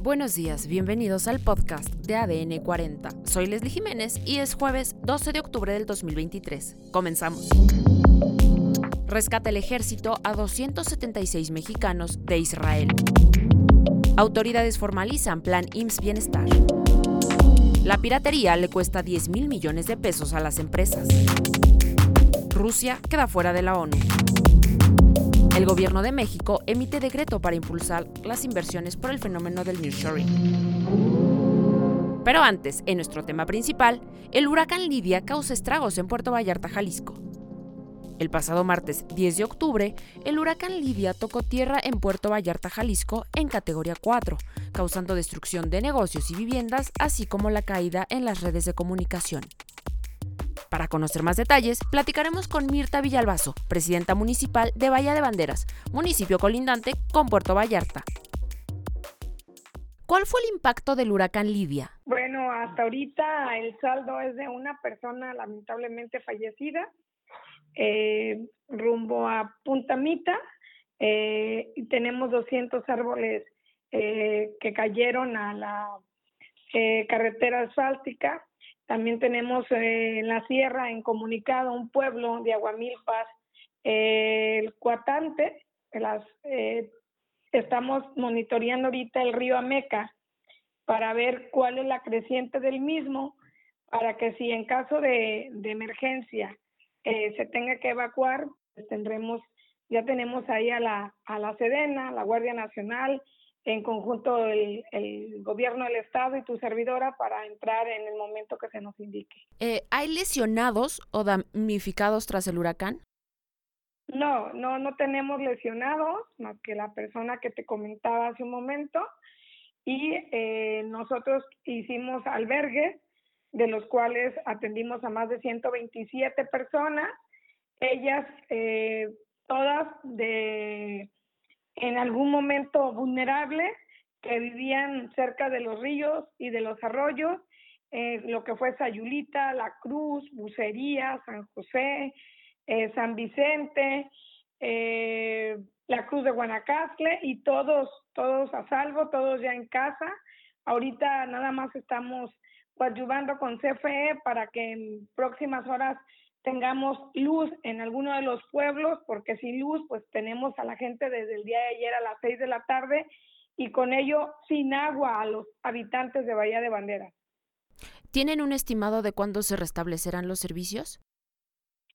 Buenos días, bienvenidos al podcast de ADN 40. Soy Leslie Jiménez y es jueves 12 de octubre del 2023. Comenzamos. Rescata el ejército a 276 mexicanos de Israel. Autoridades formalizan plan IMSS Bienestar. La piratería le cuesta 10 mil millones de pesos a las empresas. Rusia queda fuera de la ONU. El gobierno de México emite decreto para impulsar las inversiones por el fenómeno del nearshoring. Pero antes, en nuestro tema principal, el huracán Lidia causa estragos en Puerto Vallarta, Jalisco. El pasado martes 10 de octubre, el huracán Lidia tocó tierra en Puerto Vallarta, Jalisco, en categoría 4, causando destrucción de negocios y viviendas, así como la caída en las redes de comunicación. Para conocer más detalles, platicaremos con Mirta Villalbazo, presidenta municipal de Bahía de Banderas, municipio colindante con Puerto Vallarta. ¿Cuál fue el impacto del huracán Lidia? Bueno, hasta ahorita el saldo es de una persona lamentablemente fallecida eh, rumbo a Punta Mita eh, tenemos 200 árboles eh, que cayeron a la carretera asfáltica también tenemos eh, en la sierra, en Comunicado, un pueblo de Aguamilpas, eh, el Cuatante. Las, eh, estamos monitoreando ahorita el río Ameca para ver cuál es la creciente del mismo, para que si en caso de, de emergencia se tenga que evacuar, pues tendremos, ya tenemos ahí a la, a la Sedena, la Guardia Nacional, en conjunto el, el, gobierno del estado y tu servidora para entrar en el momento que se nos indique. Eh, ¿Hay lesionados o damnificados tras el huracán? No, no, no tenemos lesionados, más que la persona que te comentaba hace un momento. Y eh, nosotros hicimos albergues, de los cuales atendimos a más de 127 personas, ellas eh, todas de en algún momento vulnerable que vivían cerca de los ríos y de los arroyos, eh, lo que fue Sayulita, La Cruz, Bucería, San José, eh, San Vicente, eh, la Cruz de Guanacaste y todos, todos a salvo, todos ya en casa. Ahorita nada más estamos coadyuvando con CFE para que en próximas horas tengamos luz en alguno de los pueblos, porque sin luz, pues tenemos a la gente desde el día de ayer a las seis de la tarde y con ello sin agua a los habitantes de Bahía de Banderas. ¿Tienen un estimado de cuándo se restablecerán los servicios?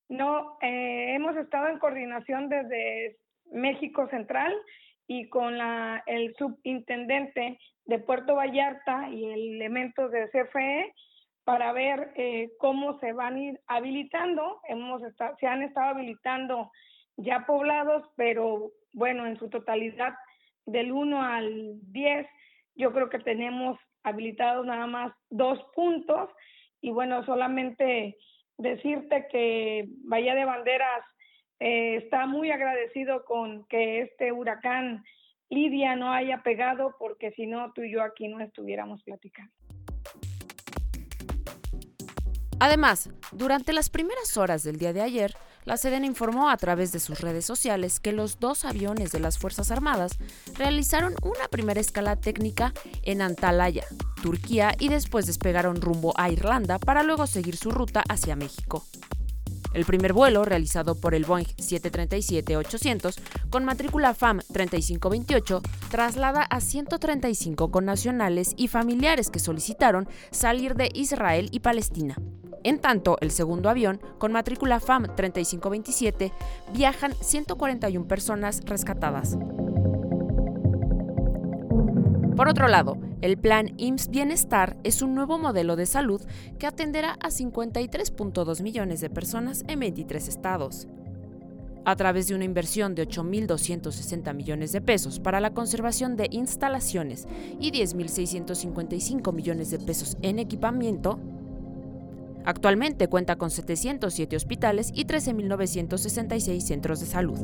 No, eh, hemos estado en coordinación desde México Central y con la, el subintendente de Puerto Vallarta y elementos de CFE para ver eh, cómo se van a ir habilitando. Hemos se han estado habilitando ya poblados, pero bueno, en su totalidad del 1 al 10, yo creo que tenemos habilitados nada más dos puntos y bueno, solamente decirte que Bahía de Banderas eh, está muy agradecido con que este huracán Lidia no haya pegado porque si no tú y yo aquí no estuviéramos platicando. Además, durante las primeras horas del día de ayer, la Sedena informó a través de sus redes sociales que los dos aviones de las Fuerzas Armadas realizaron una primera escala técnica en Antalya, Turquía, y después despegaron rumbo a Irlanda para luego seguir su ruta hacia México. El primer vuelo, realizado por el Boeing 737-800 con matrícula FAM 3528, traslada a 135 connacionales y familiares que solicitaron salir de Israel y Palestina. En tanto, el segundo avión, con matrícula FAM 3527, viajan 141 personas rescatadas. Por otro lado, el plan IMSS Bienestar es un nuevo modelo de salud que atenderá a 53.2 millones de personas en 23 estados. A través de una inversión de 8.260 millones de pesos para la conservación de instalaciones y 10.655 millones de pesos en equipamiento, Actualmente cuenta con 707 hospitales y 13.966 centros de salud.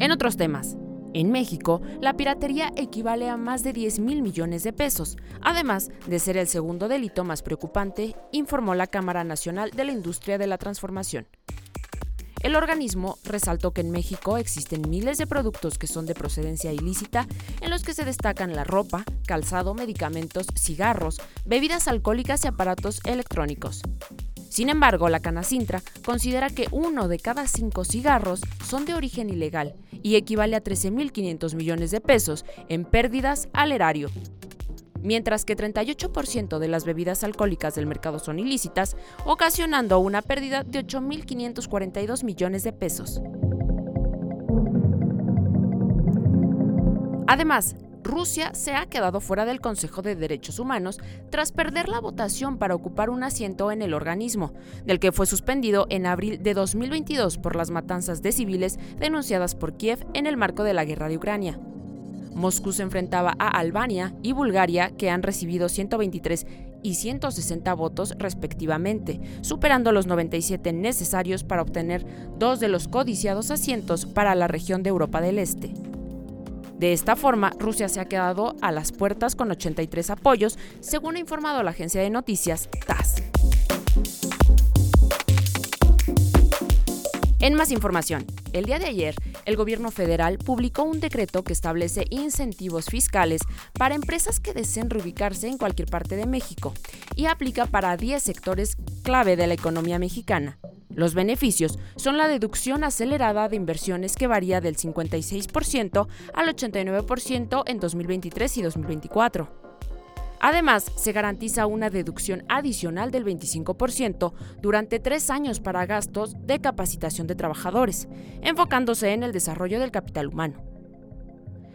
En otros temas, en México, la piratería equivale a más de 10 mil millones de pesos, además de ser el segundo delito más preocupante, informó la Cámara Nacional de la Industria de la Transformación. El organismo resaltó que en México existen miles de productos que son de procedencia ilícita, en los que se destacan la ropa, calzado, medicamentos, cigarros, bebidas alcohólicas y aparatos electrónicos. Sin embargo, la Canacintra considera que uno de cada cinco cigarros son de origen ilegal y equivale a 13.500 millones de pesos en pérdidas al erario, mientras que 38% de las bebidas alcohólicas del mercado son ilícitas, ocasionando una pérdida de 8.542 millones de pesos. Además, Rusia se ha quedado fuera del Consejo de Derechos Humanos tras perder la votación para ocupar un asiento en el organismo, del que fue suspendido en abril de 2022 por las matanzas de civiles denunciadas por Kiev en el marco de la guerra de Ucrania. Moscú se enfrentaba a Albania y Bulgaria, que han recibido 123 y 160 votos respectivamente, superando los 97 necesarios para obtener dos de los codiciados asientos para la región de Europa del Este. De esta forma, Rusia se ha quedado a las puertas con 83 apoyos, según ha informado la agencia de noticias TASS. En más información, el día de ayer, el gobierno federal publicó un decreto que establece incentivos fiscales para empresas que deseen reubicarse en cualquier parte de México y aplica para 10 sectores clave de la economía mexicana. Los beneficios son la deducción acelerada de inversiones que varía del 56% al 89% en 2023 y 2024. Además, se garantiza una deducción adicional del 25% durante tres años para gastos de capacitación de trabajadores, enfocándose en el desarrollo del capital humano.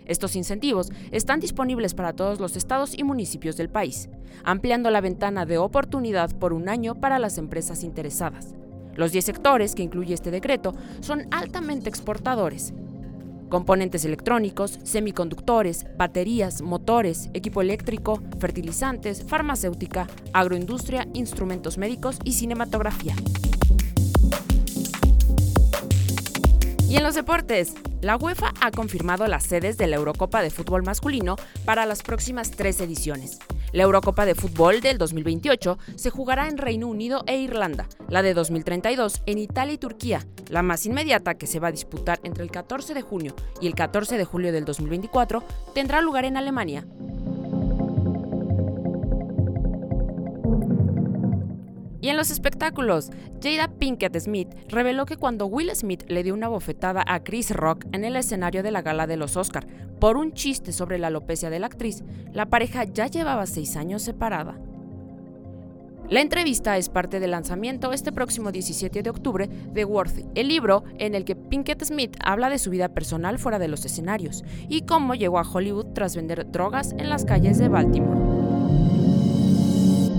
Estos incentivos están disponibles para todos los estados y municipios del país, ampliando la ventana de oportunidad por un año para las empresas interesadas. Los 10 sectores que incluye este decreto son altamente exportadores, componentes electrónicos, semiconductores, baterías, motores, equipo eléctrico, fertilizantes, farmacéutica, agroindustria, instrumentos médicos y cinematografía. Y en los deportes, la UEFA ha confirmado las sedes de la Eurocopa de Fútbol Masculino para las próximas tres ediciones. La Eurocopa de Fútbol del 2028 se jugará en Reino Unido e Irlanda, la de 2032 en Italia y Turquía, la más inmediata que se va a disputar entre el 14 de junio y el 14 de julio del 2024 tendrá lugar en Alemania. Y en los espectáculos, Jada Pinkett Smith reveló que cuando Will Smith le dio una bofetada a Chris Rock en el escenario de la gala de los Oscar por un chiste sobre la alopecia de la actriz, la pareja ya llevaba seis años separada. La entrevista es parte del lanzamiento este próximo 17 de octubre de Worthy, el libro en el que Pinkett Smith habla de su vida personal fuera de los escenarios y cómo llegó a Hollywood tras vender drogas en las calles de Baltimore.